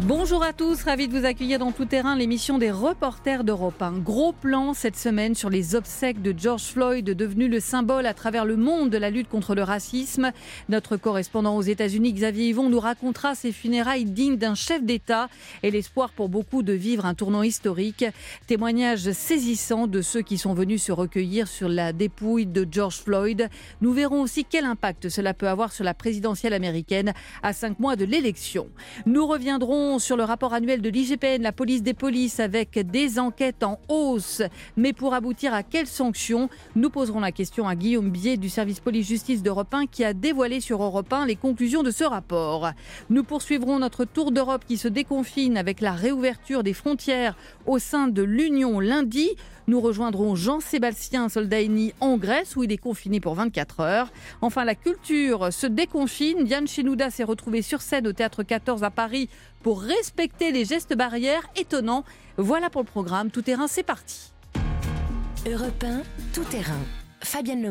Bonjour à tous, ravi de vous accueillir dans Tout Terrain, l'émission des reporters d'Europe 1. Gros plan cette semaine sur les obsèques de George Floyd, devenu le symbole à travers le monde de la lutte contre le racisme. Notre correspondant aux États-Unis, Xavier Yvon, nous racontera ses funérailles dignes d'un chef d'État et l'espoir pour beaucoup de vivre un tournant historique. Témoignage saisissant de ceux qui sont venus se recueillir sur la dépouille de George Floyd. Nous verrons aussi quel impact cela peut avoir sur la présidentielle américaine à cinq mois de l'élection. Nous reviendrons sur le rapport annuel de l'IGPN, la police des polices, avec des enquêtes en hausse. Mais pour aboutir à quelles sanctions Nous poserons la question à Guillaume Bier du service police-justice d'Europe 1 qui a dévoilé sur Europe 1 les conclusions de ce rapport. Nous poursuivrons notre tour d'Europe qui se déconfine avec la réouverture des frontières au sein de l'Union lundi. Nous rejoindrons Jean-Sébastien Soldaini en Grèce où il est confiné pour 24 heures. Enfin, la culture se déconfine. Diane Chenouda s'est retrouvée sur scène au Théâtre 14 à Paris pour respecter les gestes barrières étonnants. Voilà pour le programme. Tout terrain, c'est parti. Europe 1, tout terrain. Fabienne.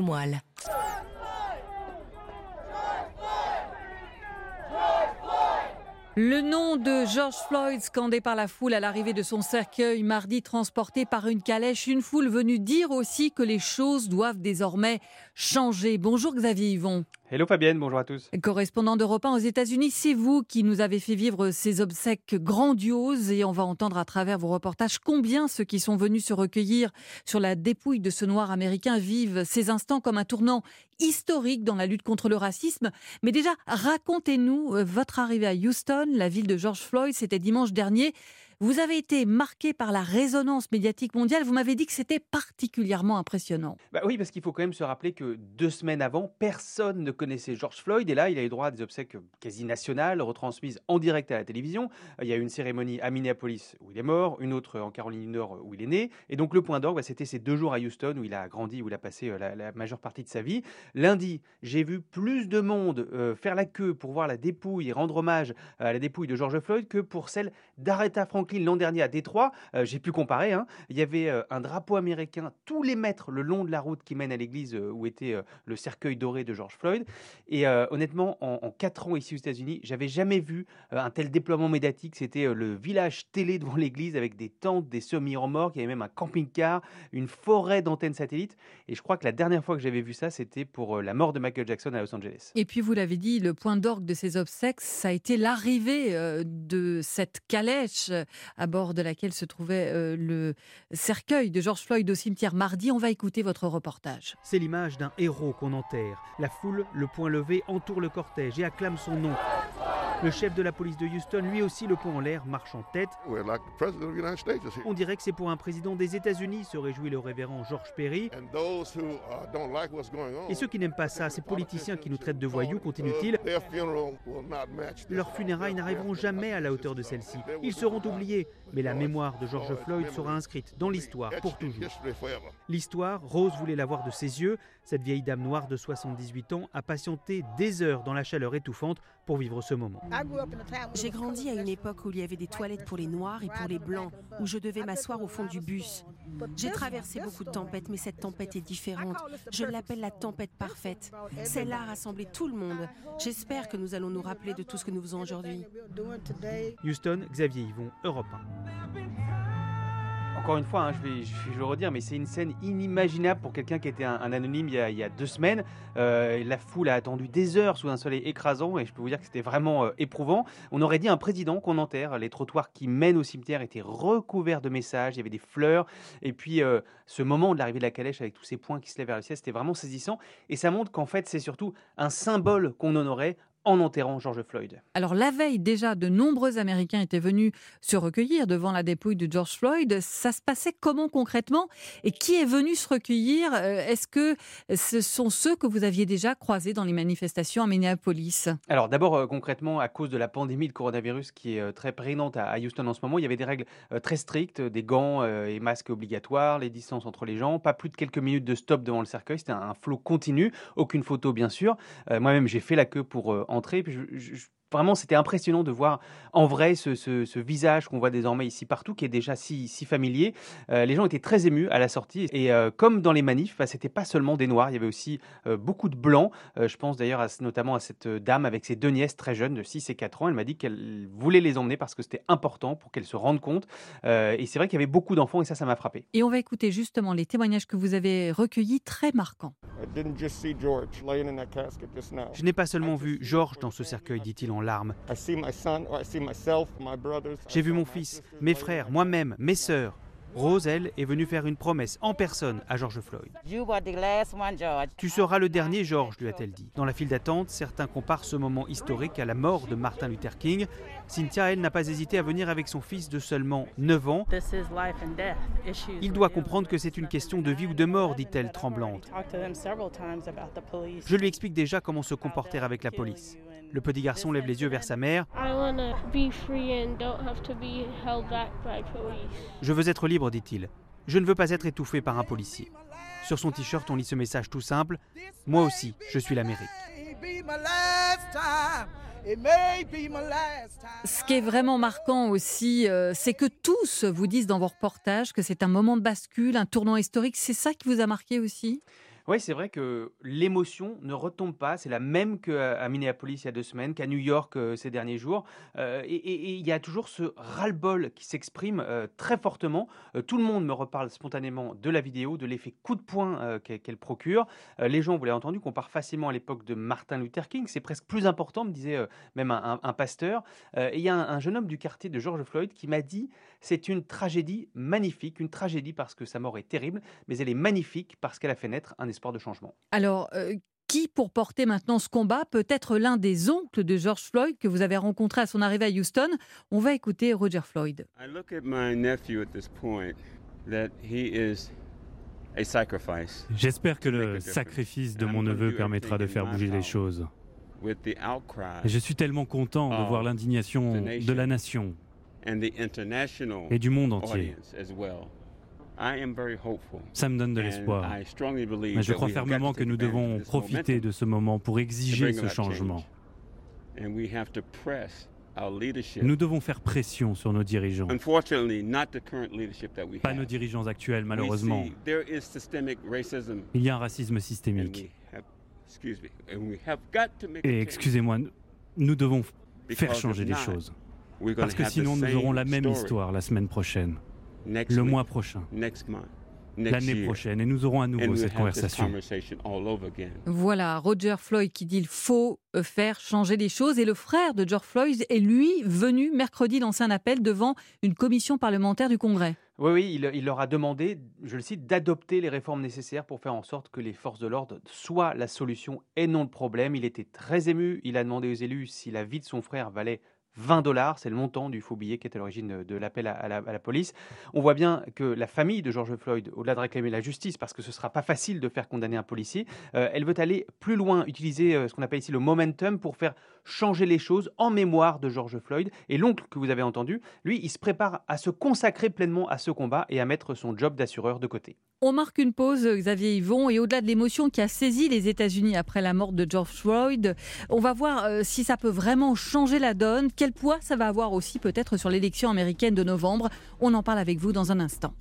Le nom de George Floyd scandé par la foule à l'arrivée de son cercueil mardi transporté par une calèche, une foule venue dire aussi que les choses doivent désormais changer. Bonjour Xavier Yvon. Hello Fabienne, bonjour à tous. Correspondant d'Europe 1 aux États-Unis, c'est vous qui nous avez fait vivre ces obsèques grandioses et on va entendre à travers vos reportages combien ceux qui sont venus se recueillir sur la dépouille de ce noir américain vivent ces instants comme un tournant historique dans la lutte contre le racisme. Mais déjà, racontez-nous euh, votre arrivée à Houston, la ville de George Floyd, c'était dimanche dernier. Vous avez été marqué par la résonance médiatique mondiale. Vous m'avez dit que c'était particulièrement impressionnant. Bah oui, parce qu'il faut quand même se rappeler que deux semaines avant, personne ne connaissait George Floyd. Et là, il a eu droit à des obsèques quasi nationales, retransmises en direct à la télévision. Il y a eu une cérémonie à Minneapolis où il est mort, une autre en Caroline du Nord où il est né. Et donc le point d'orgue, bah, c'était ces deux jours à Houston où il a grandi, où il a passé euh, la, majeure partie de sa vie. Lundi, j'ai vu plus de monde euh, faire la queue pour voir la dépouille et rendre hommage à la dépouille de George Floyd que pour celle d'Aretha Franklin l'an dernier à Détroit, euh, j'ai pu comparer, hein. il y avait euh, un drapeau américain tous les mètres le long de la route qui mène à l'église euh, où était le cercueil doré de George Floyd. Et honnêtement, en, quatre ans ici aux États-Unis, j'avais jamais vu un tel déploiement médiatique. C'était le village télé devant l'église avec des tentes, des semi-remorques, il y avait même un camping-car, une forêt d'antennes satellites. Et je crois que la dernière fois que j'avais vu ça, c'était pour la mort de Michael Jackson à Los Angeles. Et puis vous l'avez dit, le point d'orgue de ces obsèques, ça a été l'arrivée de cette calèche à bord de laquelle se trouvait euh, le cercueil de George Floyd au cimetière mardi. On va écouter votre reportage. C'est l'image d'un héros qu'on enterre. La foule, le poing levé, entoure le cortège et acclame son nom. Le chef de la police de Houston, lui aussi le poing en l'air, marche en tête. On dirait que c'est pour un président des États-Unis, se réjouit le révérend George Perry. Uh, et ceux qui n'aiment pas ça, ces politiciens qui nous traitent de voyous, continue-t-il, leurs funérailles n'arriveront jamais à la hauteur de celle-ci. Ils seront oubliés, mais la mémoire de George Floyd sera inscrite dans l'histoire pour toujours. L'histoire, Rose voulait la voir de ses yeux. Cette vieille dame noire de 78 ans a patienté des heures dans la chaleur étouffante pour vivre ce moment. J'ai grandi à une époque où il y avait des toilettes pour les noirs et pour les blancs, où je devais m'asseoir au fond du bus. J'ai traversé beaucoup de tempêtes, mais cette tempête est différente. Je l'appelle la tempête parfaite. Celle-là a rassemblé tout le monde. J'espère que nous allons nous rappeler de tout ce que nous faisons aujourd'hui. Houston, Xavier Yvon, Europe 1 encore une fois, hein, je, vais, je, le redire, mais c'est une scène inimaginable pour quelqu'un qui était un, anonyme il y, a, deux semaines. Euh, la foule a attendu des heures sous un soleil écrasant et je peux vous dire que c'était vraiment euh, éprouvant. On aurait dit un président qu'on enterre. Les trottoirs qui mènent au cimetière étaient recouverts de messages, il y avait des fleurs. Et puis euh, ce moment de l'arrivée de la calèche avec tous ces points qui se lèvent vers le ciel, c'était vraiment saisissant. Et ça montre qu'en fait, c'est surtout un symbole qu'on honorait en enterrant George Floyd. Alors la veille déjà, de nombreux Américains étaient venus se recueillir devant la dépouille de George Floyd. Ça se passait comment concrètement? Et qui est venu se recueillir? Euh, Est-ce que ce sont ceux que vous aviez déjà croisés dans les manifestations à Minneapolis? Alors d'abord euh, concrètement, à cause de la pandémie de coronavirus qui est euh, très prégnante à, Houston en ce moment, il y avait des règles très strictes, des gants et masques obligatoires, les distances entre les gens, pas plus de quelques minutes de stop devant le cercueil, c'était un, flot continu, aucune photo bien sûr. Moi-même j'ai fait la queue pour entrer. Puis je, vraiment, c'était impressionnant de voir en vrai ce, visage qu'on voit désormais ici partout, qui est déjà si, si familier. Euh, les gens étaient très émus à la sortie. Et euh, comme dans les manifs, bah, c'était pas seulement des noirs, il y avait aussi euh, beaucoup de blancs. je pense d'ailleurs notamment à cette dame avec ses deux nièces très jeunes, de 6 et 4 ans. Elle m'a dit qu'elle voulait les emmener parce que c'était important pour qu'elles se rendent compte. et c'est vrai qu'il y avait beaucoup d'enfants et ça, ça m'a frappé. Et on va écouter justement les témoignages que vous avez recueillis, très marquants. Je n'ai pas seulement vu George dans ce cercueil, dit-il en larmes. J'ai vu mon fils, mes frères, moi-même, mes sœurs. Rose, elle, est venue faire une promesse en personne à George Floyd. Tu seras le dernier, George, lui a-t-elle dit. Dans la file d'attente, certains comparent ce moment historique à la mort de Martin Luther King. Cynthia, elle, n'a pas hésité à venir avec son fils de seulement 9 ans. Il doit comprendre que c'est une question de vie ou de mort, dit-elle tremblante. Je lui explique déjà comment se comporter avec la police. Le petit garçon lève les yeux vers sa mère. Je veux être libre, dit-il. Je ne veux pas être étouffé par un policier. Sur son t-shirt, on lit ce message tout simple. Moi aussi, je suis l'Amérique. Ce qui est vraiment marquant aussi, euh, c'est que tous vous disent dans vos reportages que c'est un moment de bascule, un tournant historique. C'est ça qui vous a marqué aussi? Oui, c'est vrai que l'émotion ne retombe pas. C'est la même qu'à Minneapolis il y a deux semaines, qu'à New York euh, ces derniers jours. Euh, et il y a toujours ce ras-le-bol qui s'exprime euh, très fortement. tout le monde me reparle spontanément de la vidéo, de l'effet coup de poing qu'elle procure. les gens, vous l'avez entendu, comparent facilement à l'époque de Martin Luther King. C'est presque plus important, me disait même un, pasteur. et il y a un, un jeune homme du quartier de George Floyd qui m'a dit c'est une tragédie magnifique, une tragédie parce que sa mort est terrible, mais elle est magnifique parce qu'elle a fait naître un espoir de changement. Alors, euh, qui, pour porter maintenant ce combat, peut être l'un des oncles de George Floyd que vous avez rencontré à son arrivée à Houston? On va écouter Roger Floyd. J'espère que le sacrifice de mon neveu permettra de faire bouger les choses. je suis tellement content de voir l'indignation de la nation et du monde entier. Ça me donne de l'espoir. Mais je crois fermement que nous devons profiter de ce moment pour exiger ce changement. Nous devons faire pression sur nos dirigeants. Pas nos dirigeants actuels, malheureusement. Il y a un racisme systémique. Et excusez-moi, nous devons faire changer les choses. Parce que sinon, nous aurons la même histoire la semaine prochaine, le mois prochain, l'année prochaine, et nous aurons à nouveau cette conversation. Voilà, Roger Floyd qui dit il faut euh, faire changer les choses. Et le frère de George Floyd est lui venu mercredi lancer un appel devant une commission parlementaire du Congrès. Oui, oui, il, il, leur a demandé, je le cite, d'adopter les réformes nécessaires pour faire en sorte que les forces de l'ordre soient la solution et non le problème. Il était très ému. Il a demandé aux élus si la vie de son frère valait 20 dollars, c'est le montant du faux billet qui est à l'origine de l'appel à, la police. On voit bien que la famille de George Floyd, au-delà de réclamer la justice, parce que ce ne sera pas facile de faire condamner un policier, euh, elle veut aller plus loin, utiliser euh, ce qu'on appelle ici le momentum pour faire changer les choses en mémoire de George Floyd. Et l'oncle que vous avez entendu, lui, il se prépare à se consacrer pleinement à ce combat et à mettre son job d'assureur de côté. On marque une pause, Xavier Yvon, et au-delà de l'émotion qui a saisi les États-Unis après la mort de George Floyd, on va voir euh, si ça peut vraiment changer la donne, quel poids ça va avoir aussi peut-être sur l'élection américaine de novembre. On en parle avec vous dans un instant.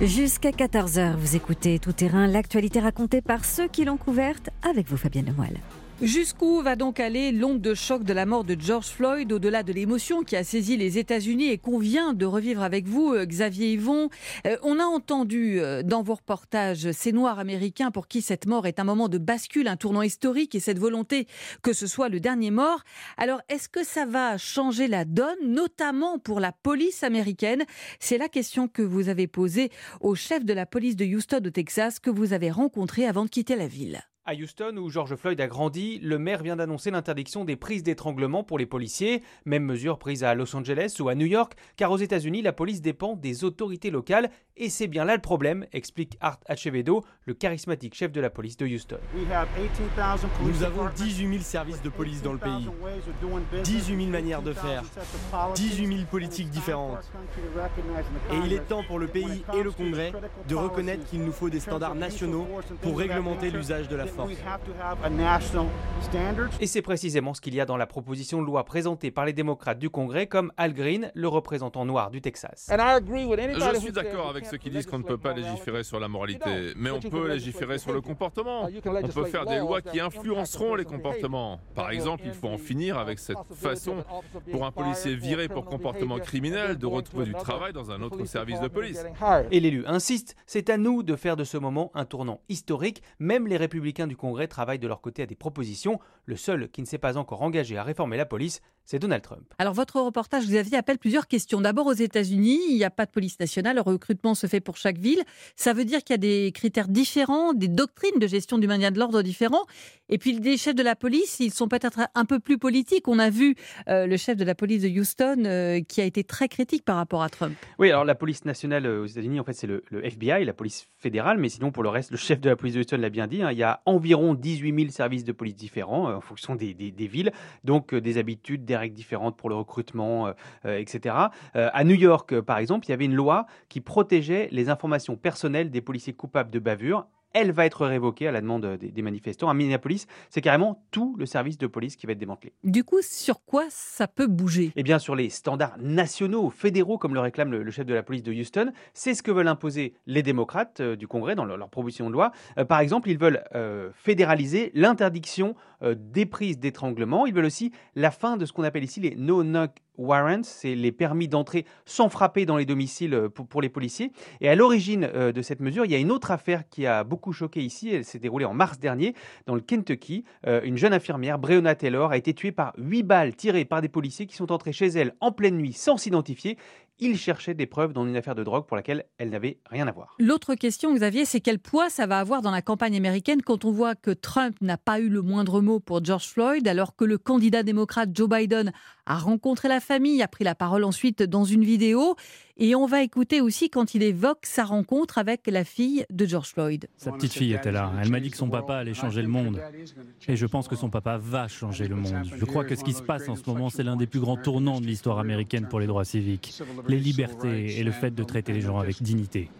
Jusqu'à 14h, vous écoutez Tout Terrain, l'actualité racontée par ceux qui l'ont couverte avec vous, Fabienne Lemoyle. Jusqu'où va donc aller l'onde de choc de la mort de George Floyd, au-delà de l'émotion qui a saisi les États-Unis et qu'on vient de revivre avec vous, euh, Xavier Yvon? Euh, On a entendu euh, dans vos reportages ces Noirs américains pour qui cette mort est un moment de bascule, un tournant historique et cette volonté que ce soit le dernier mort. Alors, est-ce que ça va changer la donne, notamment pour la police américaine? C'est la question que vous avez posée au chef de la police de Houston au Texas que vous avez rencontré avant de quitter la ville. À Houston, où George Floyd a grandi, le maire vient d'annoncer l'interdiction des prises d'étranglement pour les policiers, même mesure prise à Los Angeles ou à New York, car aux États-Unis, la police dépend des autorités locales, et c'est bien là le problème, explique Art Acevedo, le charismatique chef de la police de Houston. Nous avons 18 000 services de police dans le pays, 18 000 manières de faire, 18 000 politiques différentes. Et il est temps pour le pays et le Congrès de reconnaître qu'il nous faut des standards nationaux pour réglementer l'usage de la force force. Et c'est précisément ce qu'il y a dans la proposition de loi présentée par les démocrates du Congrès comme Al Green, le représentant noir du Texas. Je suis d'accord avec ceux qui disent qu'on ne peut pas légiférer sur la moralité, mais on peut légiférer sur le comportement. On peut faire des lois qui influenceront les comportements. Par exemple, il faut en finir avec cette façon pour un policier viré pour comportement criminel de retrouver du travail dans un autre service de police. Et l'élu insiste, c'est à nous de faire de ce moment un tournant historique. Même les républicains du Congrès travaillent de leur côté à des propositions. Le seul qui ne s'est pas encore engagé à réformer la police, c'est Donald Trump. Alors votre reportage, Xavier, appelle plusieurs questions. D'abord aux États-Unis, il n'y a pas de police nationale, le recrutement se fait pour chaque ville. Ça veut dire qu'il y a des critères différents, des doctrines de gestion du maintien de l'ordre différents. Et puis les chefs de la police, ils sont peut-être un peu plus politiques. On a vu euh, le chef de la police de Houston euh, qui a été très critique par rapport à Trump. Oui, alors la police nationale euh, aux États-Unis, en fait, c'est le, FBI, la police fédérale, mais sinon pour le reste, le chef de la police de Houston l'a bien dit, hein, il y a environ 18 000 services de police différents en fonction des, des villes, donc des habitudes, des règles différentes pour le recrutement, etc. à New York, par exemple, il y avait une loi qui protégeait les informations personnelles des policiers coupables de bavure elle va être révoquée à la demande des, manifestants. À Minneapolis, c'est carrément tout le service de police qui va être démantelé. Du coup, sur quoi ça peut bouger? Eh bien, sur les standards nationaux, fédéraux, comme le réclame le, chef de la police de Houston. C'est ce que veulent imposer les démocrates euh, du Congrès dans leur, proposition de loi. Euh, par exemple, ils veulent euh, fédéraliser l'interdiction des prises d'étranglement. Ils veulent aussi la fin de ce qu'on appelle ici les no-knock warrants, c'est les permis d'entrer sans frapper dans les domiciles euh, pour, les policiers. Et à l'origine euh, de cette mesure, il y a une autre affaire qui a beaucoup choqué ici. Elle s'est déroulée en mars dernier dans le Kentucky. Euh, une jeune infirmière, Breonna Taylor, a été tuée par huit balles tirées par des policiers qui sont entrés chez elle en pleine nuit sans s'identifier il cherchait des preuves dans une affaire de drogue pour laquelle elle n'avait rien à voir. L'autre question, Xavier, c'est quel poids ça va avoir dans la campagne américaine quand on voit que Trump n'a pas eu le moindre mot pour George Floyd, alors que le candidat démocrate Joe Biden a rencontré la famille, a pris la parole ensuite dans une vidéo. Et on va écouter aussi quand il évoque sa rencontre avec la fille de George Floyd. Sa petite fille était là. Elle m'a dit que son papa allait changer le monde. Et je pense que son papa va changer le monde. Je crois que ce qui se passe en ce moment, c'est l'un des plus grands tournants de l'histoire américaine pour les droits civiques. Les libertés et le fait de traiter les gens avec dignité.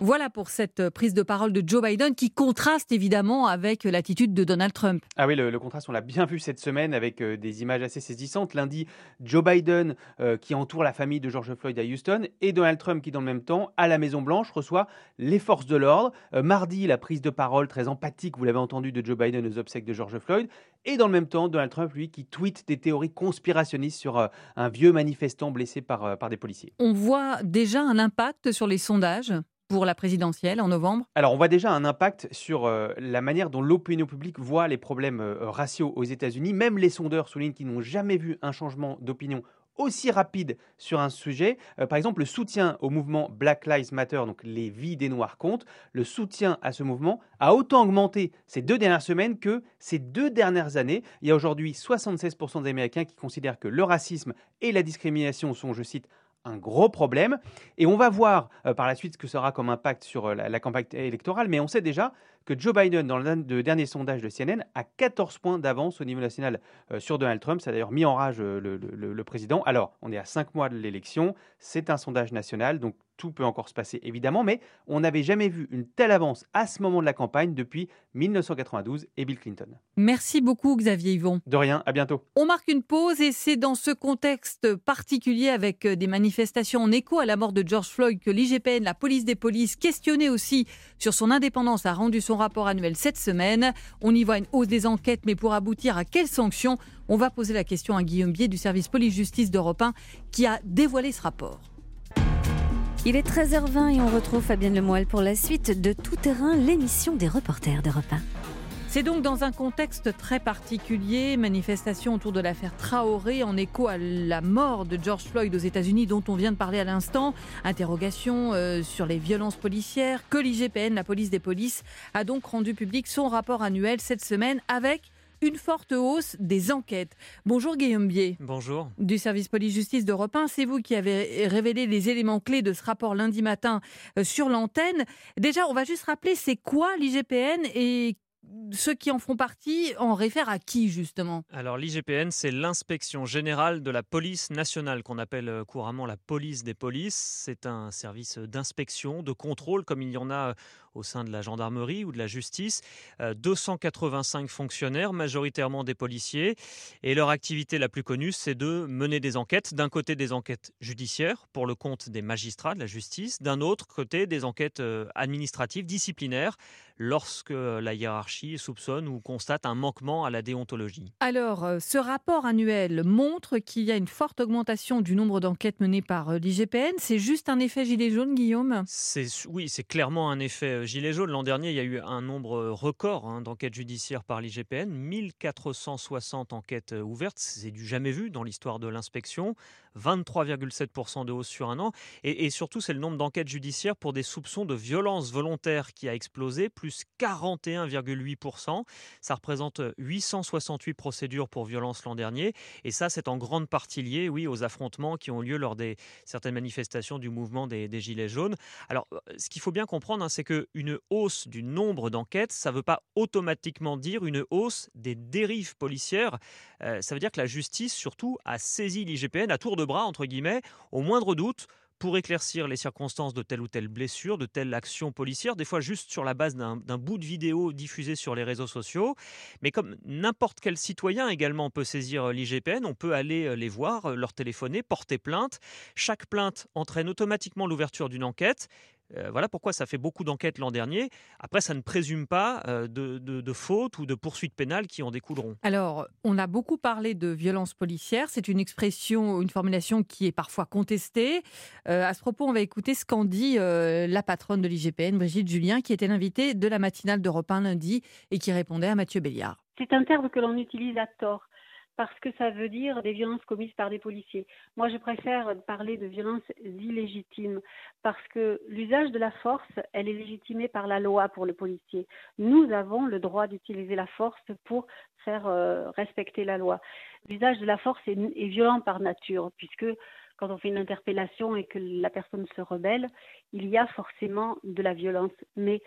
Voilà pour cette prise de parole de Joe Biden qui contraste évidemment avec l'attitude de Donald Trump. Ah oui, le, contraste, on l'a bien vu cette semaine avec euh, des images assez saisissantes. Lundi, Joe Biden euh, qui entoure la famille de George Floyd à Houston et Donald Trump qui, dans le même temps, à la Maison-Blanche, reçoit les forces de l'ordre. Euh, mardi, la prise de parole très empathique, vous l'avez entendu, de Joe Biden aux obsèques de George Floyd. Et dans le même temps, Donald Trump, lui, qui tweet des théories conspirationnistes sur euh, un vieux manifestant blessé par, par des policiers. On voit déjà un impact sur les sondages? Pour la présidentielle en novembre Alors, on voit déjà un impact sur la manière dont l'opinion publique voit les problèmes raciaux aux États-Unis. Même les sondeurs soulignent qu'ils n'ont jamais vu un changement d'opinion aussi rapide sur un sujet. Euh, par exemple, le soutien au mouvement Black Lives Matter, donc les vies des Noirs comptent, le soutien à ce mouvement a autant augmenté ces deux dernières semaines que ces deux dernières années. Il y a aujourd'hui 76% des Américains qui considèrent que le racisme et la discrimination sont, je cite, un gros problème. Et on va voir euh, par la suite ce que sera comme impact sur euh, la, campagne électorale, mais on sait déjà que Joe Biden, dans le, dernier sondage de CNN, a 14 points d'avance au niveau national euh, sur Donald Trump. Ça a d'ailleurs mis en rage le, président. Alors, on est à 5 mois de l'élection, c'est un sondage national, donc tout peut encore se passer évidemment, mais on n'avait jamais vu une telle avance à ce moment de la campagne depuis 1992 et Bill Clinton. Merci beaucoup Xavier Yvon. De rien, à bientôt. On marque une pause et c'est dans ce contexte particulier avec euh, des manifestations en écho à la mort de George Floyd que l'IGPN, la police des polices, questionnée aussi sur son indépendance, a rendu son rapport annuel cette semaine. On y voit une hausse des enquêtes, mais pour aboutir à quelles sanctions? On va poser la question à Guillaume Bier du service police-justice d'Europe 1 qui a dévoilé ce rapport. Il est 13h20 et on retrouve Fabienne Lemoyle pour la suite de Tout Terrain, l'émission des reporters d'Europe 1. C'est donc dans un contexte très particulier, manifestation autour de l'affaire Traoré en écho à la mort de George Floyd aux États-Unis dont on vient de parler à l'instant, interrogation euh, sur les violences policières, que l'IGPN, la police des polices, a donc rendu public son rapport annuel cette semaine avec une forte hausse des enquêtes. Bonjour Guillaume Bier. Bonjour. Du service police-justice d'Europe 1, c'est vous qui avez révélé les éléments clés de ce rapport lundi matin euh, sur l'antenne. Déjà, on va juste rappeler c'est quoi l'IGPN et ceux qui en font partie en réfèrent à qui justement? Alors l'IGPN, c'est l'inspection générale de la police nationale qu'on appelle euh, couramment la police des polices. C'est un service d'inspection, de contrôle comme il y en a au sein de la gendarmerie ou de la justice, 285 fonctionnaires, majoritairement des policiers, et leur activité la plus connue, c'est de mener des enquêtes, d'un côté des enquêtes judiciaires pour le compte des magistrats de la justice, d'un autre côté des enquêtes administratives, disciplinaires, lorsque la hiérarchie soupçonne ou constate un manquement à la déontologie. Alors, euh, ce rapport annuel montre qu'il y a une forte augmentation du nombre d'enquêtes menées par euh, l'IGPN. C'est juste un effet gilet jaune, Guillaume? Oui, c'est clairement un effet euh, gilet jaune. L'an dernier, il y a eu un nombre record hein, d'enquêtes judiciaires par l'IGPN, 1460 enquêtes ouvertes. C'est du jamais vu dans l'histoire de l'inspection. 23,7% de hausse sur un an. Et, surtout, c'est le nombre d'enquêtes judiciaires pour des soupçons de violence volontaire qui a explosé, plus 41,8%. Ça représente 868 procédures pour violence l'an dernier. Et ça, c'est en grande partie lié, oui, aux affrontements qui ont lieu lors des certaines manifestations du mouvement des, Gilets jaunes. Alors, euh, ce qu'il faut bien comprendre, hein, c'est qu'une hausse du nombre d'enquêtes, ça ne veut pas automatiquement dire une hausse des dérives policières. Euh, ça veut dire que la justice, surtout, a saisi l'IGPN à tour de bras, entre guillemets, au moindre doute pour éclaircir les circonstances de telle ou telle blessure, de telle action policière, des fois juste sur la base d'un bout de vidéo diffusé sur les réseaux sociaux. Mais comme n'importe quel citoyen également peut saisir euh, l'IGPN, on peut aller euh, les voir, leur téléphoner, porter plainte. Chaque plainte entraîne automatiquement l'ouverture d'une enquête euh, voilà pourquoi ça fait beaucoup d'enquêtes l'an dernier. Après, ça ne présume pas euh, de, de, fautes ou de poursuites pénales qui en découleront. Alors, on a beaucoup parlé de violence policière. C'est une expression, une formulation qui est parfois contestée. Euh, à ce propos, on va écouter ce qu'en dit la patronne de l'IGPN, Brigitte Julien, qui était l'invitée de la matinale d'Europe 1 lundi et qui répondait à Mathieu Béliard. C'est un terme que l'on utilise à tort parce que ça veut dire des violences commises par des policiers. Moi, je préfère parler de violences illégitimes parce que l'usage de la force, elle est légitimée par la loi pour le policier. Nous avons le droit d'utiliser la force pour faire euh, respecter la loi. L'usage de la force est, est violent par nature puisque quand on fait une interpellation et que la personne se rebelle, il y a forcément de la violence, mais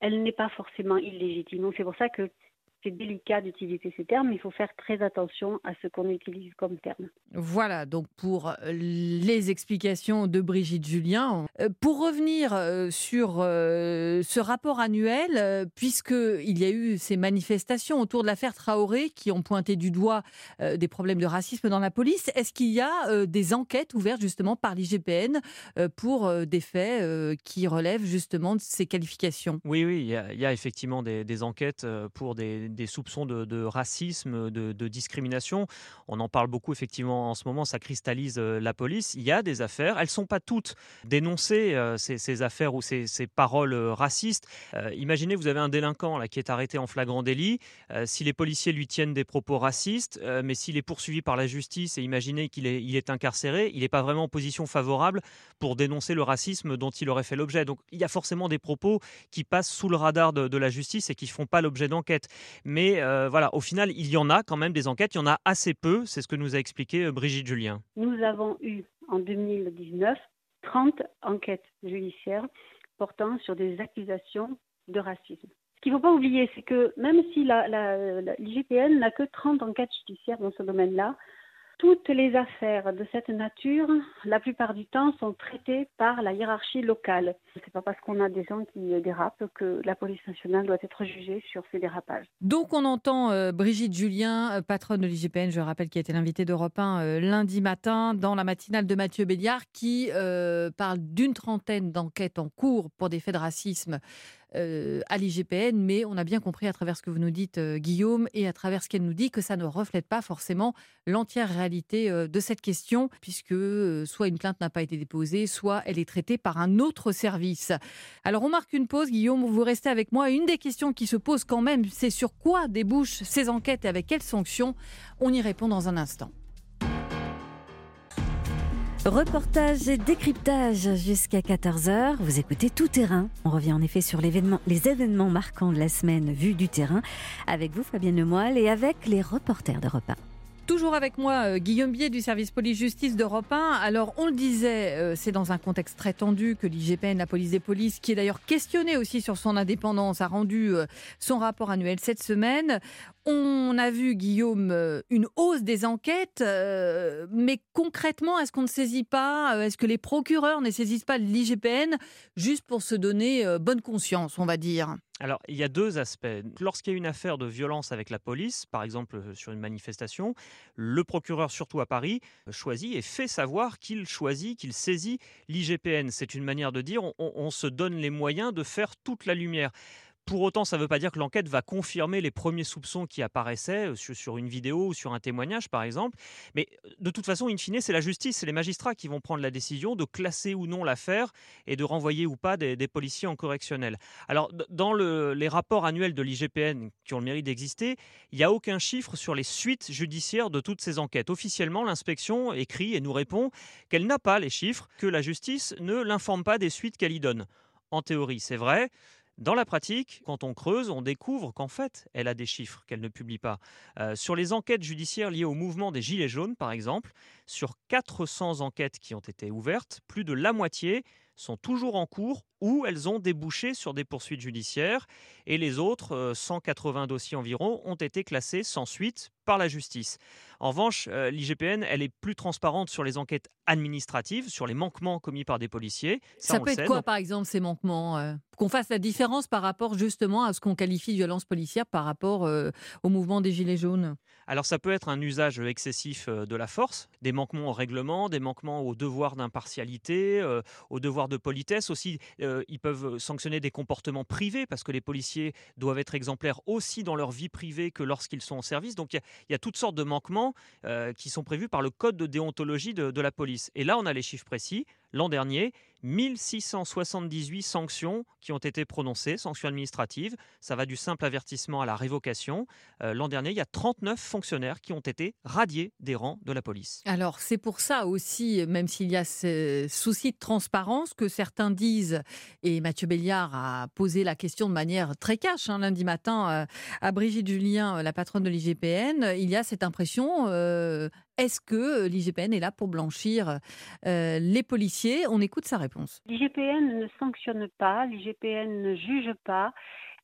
elle n'est pas forcément illégitime. Donc c'est pour ça que c'est délicat d'utiliser ces termes, il faut faire très attention à ce qu'on utilise comme terme. Voilà, donc pour les explications de Brigitte Julien. Euh, pour revenir euh, sur euh, ce rapport annuel, puisqu'il y a eu ces manifestations autour de l'affaire Traoré qui ont pointé du doigt des problèmes de racisme dans la police, est-ce qu'il y a des enquêtes ouvertes justement par l'IGPN pour des faits qui relèvent justement de ces qualifications? Oui, oui, il y, a, effectivement des enquêtes pour des des, soupçons de, racisme, de, discrimination. On en parle beaucoup effectivement en ce moment, ça cristallise euh, la police. Il y a des affaires, elles ne sont pas toutes dénoncées, euh, ces, affaires ou ces, paroles euh, racistes. imaginez, vous avez un délinquant là, qui est arrêté en flagrant délit. si les policiers lui tiennent des propos racistes, mais s'il est poursuivi par la justice et imaginez qu'il est, incarcéré, il n'est pas vraiment en position favorable pour dénoncer le racisme dont il aurait fait l'objet. Donc il y a forcément des propos qui passent sous le radar de, de la justice et qui ne font pas l'objet d'enquête. Mais euh, voilà, au final, il y en a quand même des enquêtes, il y en a assez peu, c'est ce que nous a expliqué euh, Brigitte Julien. Nous avons eu en 2019 30 enquêtes judiciaires portant sur des accusations de racisme. Ce qu'il ne faut pas oublier, c'est que même si l'IGPN n'a que 30 enquêtes judiciaires dans ce domaine-là, toutes les affaires de cette nature, la plupart du temps, sont traitées par la hiérarchie locale. Ce n'est pas parce qu'on a des gens qui dérapent que la police nationale doit être jugée sur ces dérapages. Donc on entend euh, Brigitte Julien, euh, patronne de l'IGPN, je rappelle, qui a été l'invitée d'Europe 1 euh, lundi matin dans la matinale de Mathieu Béliard, qui parle d'une trentaine d'enquêtes en cours pour des faits de racisme euh, à l'IGPN, mais on a bien compris à travers ce que vous nous dites, euh, Guillaume, et à travers ce qu'elle nous dit, que ça ne reflète pas forcément l'entière réalité euh, de cette question, puisque soit une plainte n'a pas été déposée, soit elle est traitée par un autre service. Alors on marque une pause, Guillaume, vous restez avec moi. Une des questions qui se pose quand même, c'est sur quoi débouchent ces enquêtes et avec quelles sanctions? On y répond dans un instant. Reportage et décryptage jusqu'à 14h. Vous écoutez Tout Terrain. On revient en effet sur les événements marquants de la semaine vus du terrain avec vous, Fabienne Lemoyle, et avec les reporters d'Europe 1. Toujours avec moi, euh, Guillaume Bier du service police-justice d'Europe 1. Alors, on le disait, euh, c'est dans un contexte très tendu que l'IGPN, la police des polices, qui est d'ailleurs questionnée aussi sur son indépendance, a rendu euh, son rapport annuel cette semaine. On a vu, Guillaume, une hausse des enquêtes, mais concrètement, est-ce qu'on ne saisit pas, est-ce que les procureurs ne saisissent pas l'IGPN juste pour se donner bonne conscience, on va dire? Alors, il y a deux aspects. Lorsqu'il y a une affaire de violence avec la police, par exemple sur une manifestation, le procureur, surtout à Paris, choisit et fait savoir qu'il choisit, qu'il saisit l'IGPN. C'est une manière de dire on se donne les moyens de faire toute la lumière. Pour autant, ça ne veut pas dire que l'enquête va confirmer les premiers soupçons qui apparaissaient euh, sur, une vidéo ou sur un témoignage, par exemple. Mais euh, de toute façon, in fine, c'est la justice, c'est les magistrats qui vont prendre la décision de classer ou non l'affaire et de renvoyer ou pas des, policiers en correctionnel. Alors, dans les rapports annuels de l'IGPN qui ont le mérite d'exister, il n'y a aucun chiffre sur les suites judiciaires de toutes ces enquêtes. Officiellement, l'inspection écrit et nous répond qu'elle n'a pas les chiffres, que la justice ne l'informe pas des suites qu'elle y donne. En théorie, c'est vrai. Dans la pratique, quand on creuse, on découvre qu'en fait, elle a des chiffres qu'elle ne publie pas. Euh, sur les enquêtes judiciaires liées au mouvement des Gilets jaunes, par exemple, sur 400 enquêtes qui ont été ouvertes, plus de la moitié sont toujours en cours ou elles ont débouché sur des poursuites judiciaires et les autres 180 euh, dossiers environ ont été classés sans suite par la justice. En revanche, euh, l'IGPN, elle est plus transparente sur les enquêtes administratives, sur les manquements commis par des policiers. Ça, peut être quoi, par exemple, ces manquements euh, Qu'on fasse la différence par rapport justement à ce qu'on qualifie de violence policière par rapport au mouvement des Gilets jaunes? Alors ça peut être un usage excessif de la force, des manquements au règlement, des manquements au devoir d'impartialité, au devoir de politesse aussi. Ils peuvent sanctionner des comportements privés parce que les policiers doivent être exemplaires aussi dans leur vie privée que lorsqu'ils sont en service. Donc il y, a toutes sortes de manquements qui sont prévus par le code de déontologie de la police. Et là, on a les chiffres précis. L'an dernier, 1678 sanctions qui ont été prononcées, sanctions administratives. Ça va du simple avertissement à la révocation. Euh, l'an dernier, il y a 39 fonctionnaires qui ont été radiés des rangs de la police. Alors c'est pour ça aussi, même s'il y a ce souci de transparence que certains disent, et Mathieu Béliard a posé la question de manière très cash hein, lundi matin euh, à Brigitte Julien, la patronne de l'IGPN, il y a cette impression, euh, est-ce que l'IGPN est là pour blanchir les policiers? On écoute sa réponse. L'IGPN ne sanctionne pas, l'IGPN ne juge pas,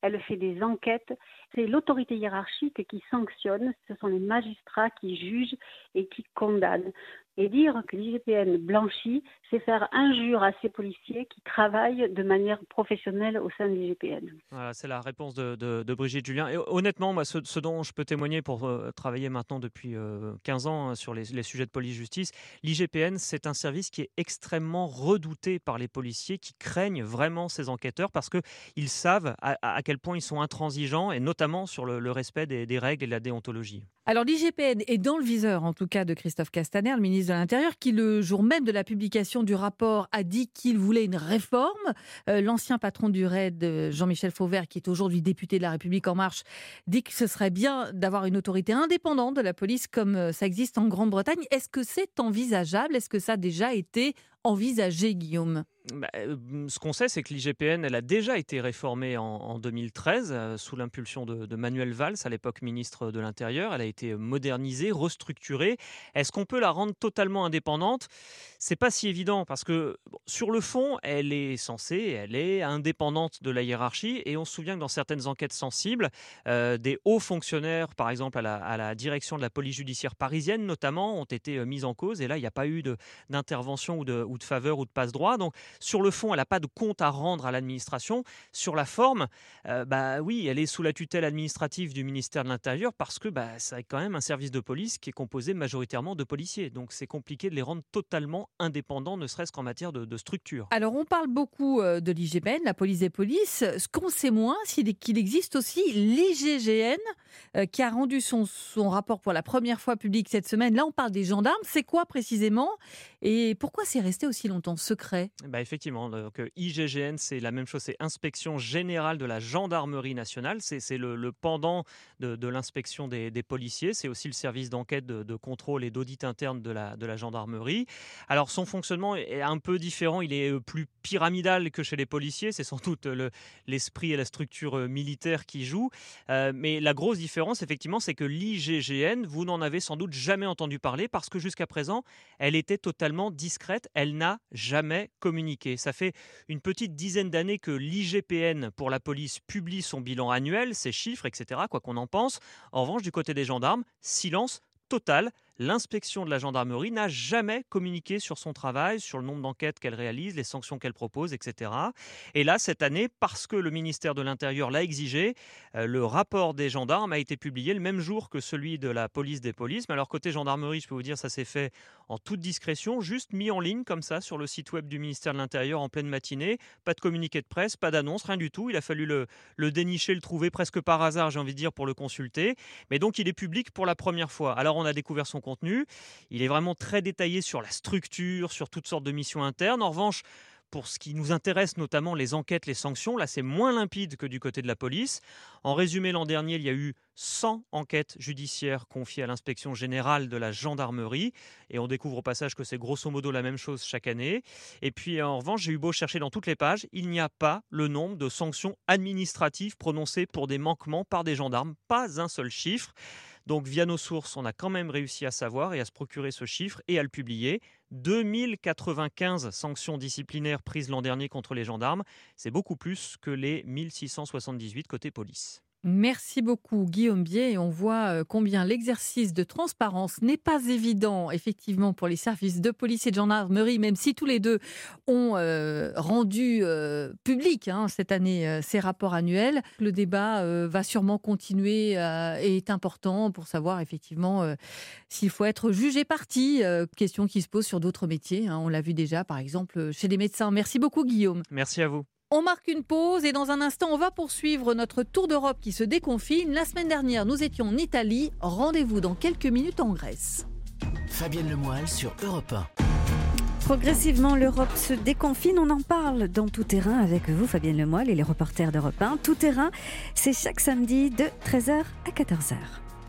elle fait des enquêtes. C'est l'autorité hiérarchique qui sanctionne, ce sont les magistrats qui jugent et qui condamnent. Et dire que l'IGPN blanchit, c'est faire injure à ces policiers qui travaillent de manière professionnelle au sein de l'IGPN. Voilà, c'est la réponse de, Brigitte Julien. Et honnêtement, ce, dont je peux témoigner pour euh, travailler maintenant depuis 15 euh, ans hein, sur les, sujets de police-justice, l'IGPN, c'est un service qui est extrêmement redouté par les policiers qui craignent vraiment ces enquêteurs parce qu'ils savent à, quel point ils sont intransigeants et notamment sur le, respect des règles et de la déontologie. Alors l'IGPN est dans le viseur, en tout cas, de Christophe Castaner, le ministre de l'Intérieur, qui le jour même de la publication du rapport a dit qu'il voulait une réforme. Euh, l'ancien patron du RAID, euh, Jean-Michel Fauvert, qui est aujourd'hui député de la République en marche, dit que ce serait bien d'avoir une autorité indépendante de la police comme euh, ça existe en Grande-Bretagne. Est-ce que c'est envisageable? Est-ce que ça a déjà été envisagé, Guillaume bah, ce qu'on sait, c'est que l'IGPN, elle a déjà été réformée en, 2013 sous l'impulsion de, Manuel Valls, à l'époque ministre de l'Intérieur. Elle a été modernisée, restructurée. Est-ce qu'on peut la rendre totalement indépendante? C'est pas si évident parce que sur le fond, elle est censée, elle est indépendante de la hiérarchie. Et on se souvient que dans certaines enquêtes sensibles, des hauts fonctionnaires, par exemple à la, direction de la police judiciaire parisienne notamment, ont été mis en cause. Et là, il n'y a pas eu d'intervention ou de, de faveur ou de passe-droit. Donc sur le fond, elle n'a pas de compte à rendre à l'administration. Sur la forme, euh, bah oui, elle est sous la tutelle administrative du ministère de l'Intérieur parce que bah, ça quand même un service de police qui est composé majoritairement de policiers. Donc c'est compliqué de les rendre totalement indépendants, ne serait-ce qu'en matière de, structure. Alors on parle beaucoup euh, de l'IGPN, la police des polices. Ce qu'on sait moins, c'est qu'il existe aussi l'IGGN euh, qui a rendu son, son rapport pour la première fois public cette semaine. Là, on parle des gendarmes. C'est quoi précisément? Et pourquoi c'est resté aussi longtemps secret? Bah Effectivement, donc, IGGN, c'est la même chose, c'est Inspection Générale de la Gendarmerie Nationale. C'est le, pendant de, l'inspection des, policiers. C'est aussi le service d'enquête, de, contrôle et d'audit interne de la, de la gendarmerie. Alors son fonctionnement est un peu différent, il est plus pyramidal que chez les policiers. C'est sans doute l'esprit et la structure militaire qui jouent. mais la grosse différence, effectivement, c'est que l'IGGN, vous n'en avez sans doute jamais entendu parler parce que jusqu'à présent, elle était totalement discrète. Elle n'a jamais communiqué. Ça fait une petite dizaine d'années que l'IGPN pour la police publie son bilan annuel, ses chiffres, etc., quoi qu'on en pense. En revanche, du côté des gendarmes, silence total l'inspection de la gendarmerie n'a jamais communiqué sur son travail, sur le nombre d'enquêtes qu'elle réalise, les sanctions qu'elle propose, etc. Et là, cette année, parce que le ministère de l'Intérieur l'a exigé, euh, le rapport des gendarmes a été publié le même jour que celui de la police des polices. Mais alors, côté gendarmerie, je peux vous dire, ça s'est fait en toute discrétion, juste mis en ligne comme ça sur le site web du ministère de l'Intérieur en pleine matinée. Pas de communiqué de presse, pas d'annonce, rien du tout. Il a fallu le, le dénicher, le trouver presque par hasard, j'ai envie de dire, pour le consulter. Mais donc, il est public pour la première fois. Alors, on a découvert son contenu. Il est vraiment très détaillé sur la structure, sur toutes sortes de missions internes. En revanche, pour ce qui nous intéresse, notamment les enquêtes, les sanctions, là c'est moins limpide que du côté de la police. En résumé, l'an dernier, il y a eu 100 enquêtes judiciaires confiées à l'inspection générale de la gendarmerie. Et on découvre au passage que c'est grosso modo la même chose chaque année. Et puis en revanche, j'ai eu beau chercher dans toutes les pages, il n'y a pas le nombre de sanctions administratives prononcées pour des manquements par des gendarmes. Pas un seul chiffre. Donc via nos sources, on a quand même réussi à savoir et à se procurer ce chiffre et à le publier. 2095 sanctions disciplinaires prises l'an dernier contre les gendarmes, c'est beaucoup plus que les 1678 côté police. Merci beaucoup Guillaume Bier on voit euh, combien l'exercice de transparence n'est pas évident effectivement pour les services de police et de gendarmerie, même si tous les deux ont euh, rendu euh, public hein, cette année ces rapports annuels. Le débat va sûrement continuer et est important pour savoir effectivement s'il faut être jugé parti, question qui se pose sur d'autres métiers. Hein. on l'a vu déjà par exemple chez les médecins. Merci beaucoup Guillaume. Merci à vous. On marque une pause et dans un instant, on va poursuivre notre tour d'Europe qui se déconfine. La semaine dernière, nous étions en Italie. Rendez-vous dans quelques minutes en Grèce. Fabienne Lemoyle sur Europe 1. Progressivement, l'Europe se déconfine. On en parle dans Tout Terrain avec vous, Fabienne Lemoyle et les reporters d'Europe 1. Tout Terrain, c'est chaque samedi de 13h à 14h.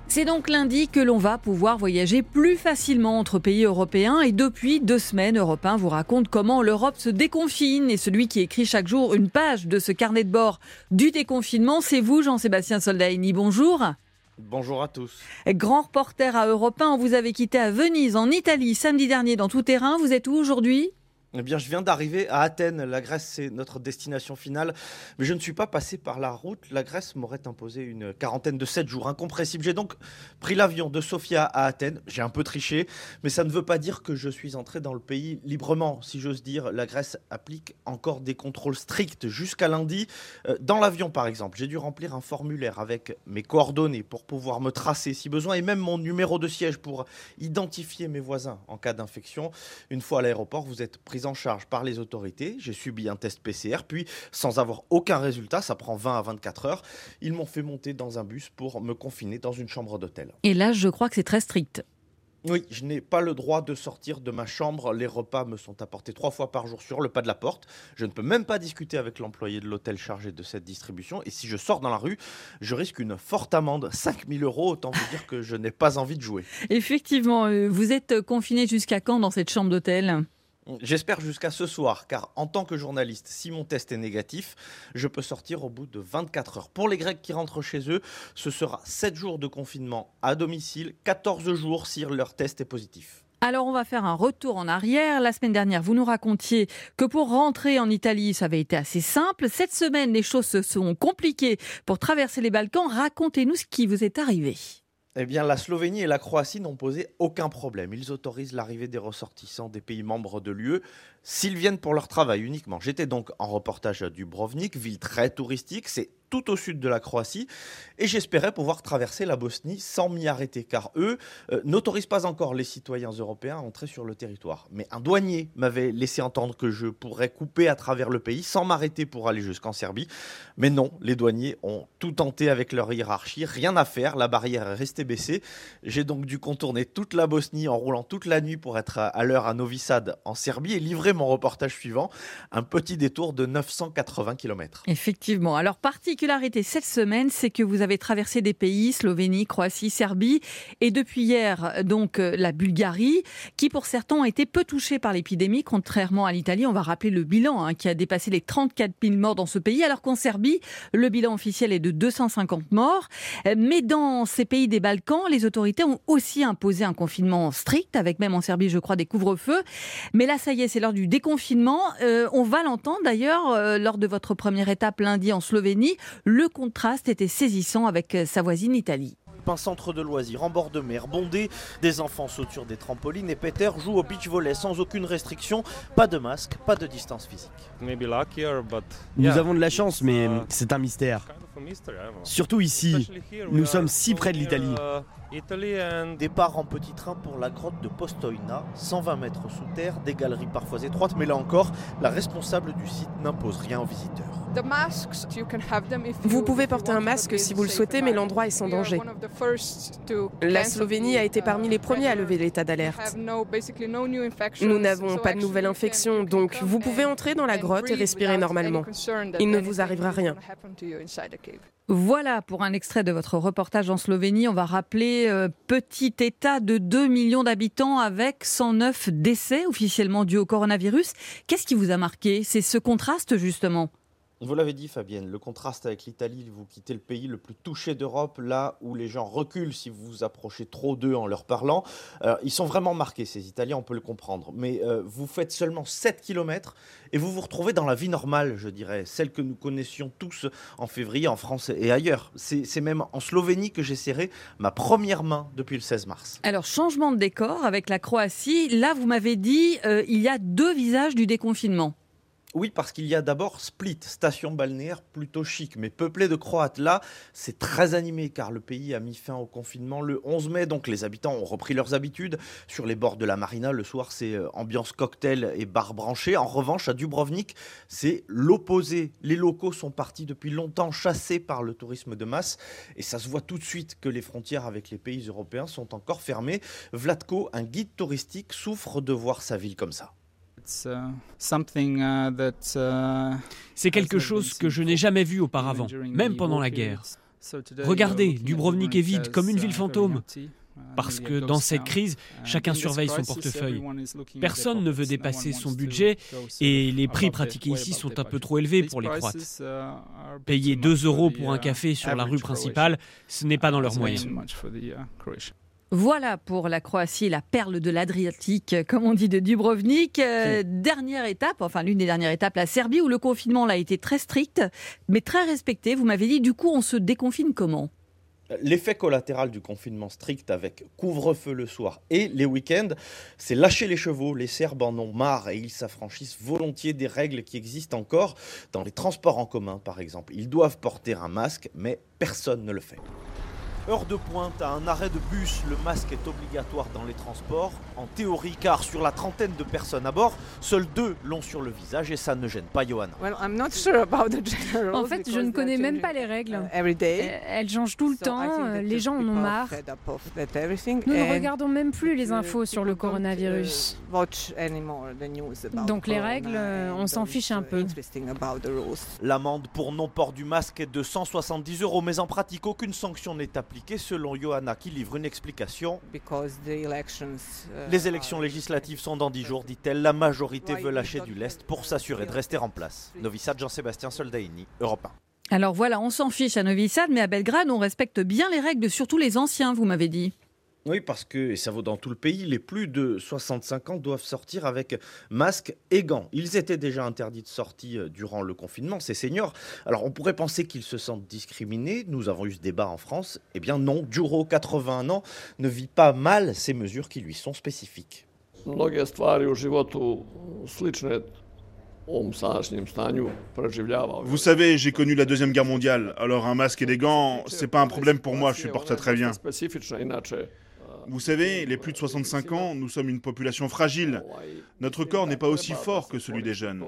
C'est donc lundi que l'on va pouvoir voyager plus facilement entre pays européens et depuis deux semaines, Europe 1 vous raconte comment l'Europe se déconfine et celui qui écrit chaque jour une page de ce carnet de bord du déconfinement, c'est vous Jean-Sébastien Soldaini. Bonjour. Bonjour à tous. Grand reporter à Europe 1, vous avez quitté à Venise en Italie samedi dernier dans tout terrain. Vous êtes où aujourd'hui? Eh bien, je viens d'arriver à Athènes. La Grèce, c'est notre destination finale. Mais je ne suis pas passé par la route. La Grèce m'aurait imposé une quarantaine de 7 jours incompressibles. J'ai donc pris l'avion de Sofia à Athènes. J'ai un peu triché, mais ça ne veut pas dire que je suis entré dans le pays librement, si j'ose dire. La Grèce applique encore des contrôles stricts jusqu'à lundi. Euh, dans l'avion, par exemple, j'ai dû remplir un formulaire avec mes coordonnées pour pouvoir me tracer si besoin et même mon numéro de siège pour identifier mes voisins en cas d'infection. Une fois à l'aéroport, vous êtes pris en charge par les autorités. J'ai subi un test PCR, puis sans avoir aucun résultat, ça prend 20 à 24 heures, ils m'ont fait monter dans un bus pour me confiner dans une chambre d'hôtel. Et là, je crois que c'est très strict. Oui, je n'ai pas le droit de sortir de ma chambre. Les repas me sont apportés trois fois par jour sur le pas de la porte. Je ne peux même pas discuter avec l'employé de l'hôtel chargé de cette distribution. Et si je sors dans la rue, je risque une forte amende, 5000 euros. Autant vous dire que je n'ai pas envie de jouer. Effectivement, euh, vous êtes confiné jusqu'à quand dans cette chambre d'hôtel? J'espère jusqu'à ce soir, car en tant que journaliste, si mon test est négatif, je peux sortir au bout de 24 heures. Pour les Grecs qui rentrent chez eux, ce sera 7 jours de confinement à domicile, 14 jours si leur test est positif. Alors on va faire un retour en arrière. La semaine dernière, vous nous racontiez que pour rentrer en Italie, ça avait été assez simple. Cette semaine, les choses se sont compliquées pour traverser les Balkans. Racontez-nous ce qui vous est arrivé. Eh bien, la Slovénie et la Croatie n'ont posé aucun problème. Ils autorisent l'arrivée des ressortissants des pays membres de l'UE s'ils viennent pour leur travail uniquement. J'étais donc en reportage à Dubrovnik, ville très touristique. C'est tout au sud de la Croatie et j'espérais pouvoir traverser la Bosnie sans m'y arrêter car eux euh, n'autorisent pas encore les citoyens européens à entrer sur le territoire. Mais un douanier m'avait laissé entendre que je pourrais couper à travers le pays sans m'arrêter pour aller jusqu'en Serbie. Mais non, les douaniers ont tout tenté avec leur hiérarchie, rien à faire, la barrière est restée baissée. J'ai donc dû contourner toute la Bosnie en roulant toute la nuit pour être à l'heure à Novi Sad en Serbie et livrer mon reportage suivant, un petit détour de 980 km. Effectivement. Alors, particularité cette semaine, c'est que vous avez traversé des pays, Slovénie, Croatie, Serbie, et depuis hier, donc, euh, la Bulgarie, qui pour certains ont été peu touchés par l'épidémie, contrairement à l'Italie. On va rappeler le bilan, hein, qui a dépassé les 34 000 morts dans ce pays, alors qu'en Serbie, le bilan officiel est de 250 morts. Euh, mais dans ces pays des Balkans, les autorités ont aussi imposé un confinement strict, avec même en Serbie, je crois, des couvre-feux. Mais là, ça y est, c'est l'heure du déconfinement. Euh, on va l'entendre d'ailleurs euh, lors de votre première étape lundi en Slovénie. Le contraste était saisissant avec sa voisine Italie un centre de loisirs en bord de mer bondé. Des enfants sautent sur des trampolines et Peter joue au beach volley sans aucune restriction. Pas de masque, pas de distance physique. Nous avons de la chance, mais c'est un mystère. Surtout ici, nous sommes si près de l'Italie. Départ en petit train pour la grotte de Postojna, 120 mètres sous terre, des galeries parfois étroites, mais là encore, la responsable du site n'impose rien aux visiteurs. Vous pouvez porter un masque si vous le souhaitez, mais l'endroit est sans danger. La Slovénie a été parmi les premiers à lever l'état d'alerte. Nous n'avons pas de nouvelles infections, donc vous pouvez entrer dans la grotte et respirer normalement. Il ne vous arrivera rien. Voilà pour un extrait de votre reportage en Slovénie. On va rappeler euh, petit État de 2 millions d'habitants avec 109 décès officiellement dus au coronavirus. Qu'est-ce qui vous a marqué? C'est ce contraste justement vous l'avez dit, Fabienne, le contraste avec l'Italie, vous quittez le pays le plus touché d'Europe, là où les gens reculent si vous vous approchez trop d'eux en leur parlant. Euh, ils sont vraiment marqués, ces Italiens, on peut le comprendre. Mais euh, vous faites seulement 7 km et vous vous retrouvez dans la vie normale, je dirais, celle que nous connaissions tous en février en France et ailleurs. C'est même en Slovénie que j'ai serré ma première main depuis le 16 mars. Alors, changement de décor avec la Croatie. Là, vous m'avez dit, euh, il y a deux visages du déconfinement. Oui, parce qu'il y a d'abord Split, station balnéaire plutôt chic, mais peuplée de Croates. Là, c'est très animé car le pays a mis fin au confinement le 11 mai, donc les habitants ont repris leurs habitudes. Sur les bords de la marina, le soir, c'est euh, ambiance cocktail et bar branché. En revanche, à Dubrovnik, c'est l'opposé. Les locaux sont partis depuis longtemps chassés par le tourisme de masse et ça se voit tout de suite que les frontières avec les pays européens sont encore fermées. Vladko, un guide touristique, souffre de voir sa ville comme ça. Uh, uh, uh, C'est quelque chose que je n'ai jamais vu auparavant, même pendant la guerre. Regardez, Dubrovnik est vide comme une ville fantôme. Parce que dans cette crise, chacun surveille son portefeuille. Personne ne veut dépasser son budget et les prix pratiqués ici sont un peu trop élevés pour les Croates. Payer 2 euros pour un café sur la rue principale, ce n'est pas dans leurs moyens. Voilà pour la Croatie, la perle de l'Adriatique, comme on dit de Dubrovnik. Euh, dernière étape, enfin l'une des dernières étapes, la Serbie, où le confinement a été très strict, mais très respecté. Vous m'avez dit, du coup, on se déconfine comment? L'effet collatéral du confinement strict avec couvre-feu le soir et les week-ends, c'est lâcher les chevaux. Les Serbes en ont marre et ils s'affranchissent volontiers des règles qui existent encore dans les transports en commun, par exemple. Ils doivent porter un masque, mais personne ne le fait. Heure de pointe, à un arrêt de bus, le masque est obligatoire dans les transports. En théorie, car sur la trentaine de personnes à bord, seuls deux l'ont sur le visage et ça ne gêne pas Johanna. en fait, je ne connais même pas les règles. Uh, elles changent tout le temps, euh, les gens en ont marre. Nous ne regardons même plus les infos sur le coronavirus. Donc les règles, euh, on s'en fiche un peu. L'amende pour non-port du masque est de 170 euros, mais en pratique, aucune sanction n'est appliquée selon Johanna qui livre une explication. Uh, Les élections législatives sont dans 10 jours, dit-elle. La majorité veut lâcher du lest pour s'assurer de rester en place. Novi Sad, Jean-Sébastien Soldaini, Europe 1. Alors voilà, on s'en fiche à Novi Sad, mais à Belgrade, on respecte bien les règles, surtout les anciens, vous m'avez dit. Oui, parce que, et ça vaut dans tout le pays, les plus de 65 ans doivent sortir avec masque et gants. Ils étaient déjà interdits de sortie euh, durant le confinement, ces seniors. Alors on pourrait penser qu'ils se sentent discriminés. Nous avons eu ce débat en France. Eh bien non, Duro, 81 ans, ne vit pas mal ces mesures qui lui sont spécifiques. Vous savez, j'ai connu la Deuxième Guerre mondiale, alors un masque et des gants, c'est pas un problème pour moi, je supporte ça très bien. Vous savez, les plus de 65 ans, nous sommes une population fragile. Notre corps n'est pas aussi fort que celui des jeunes.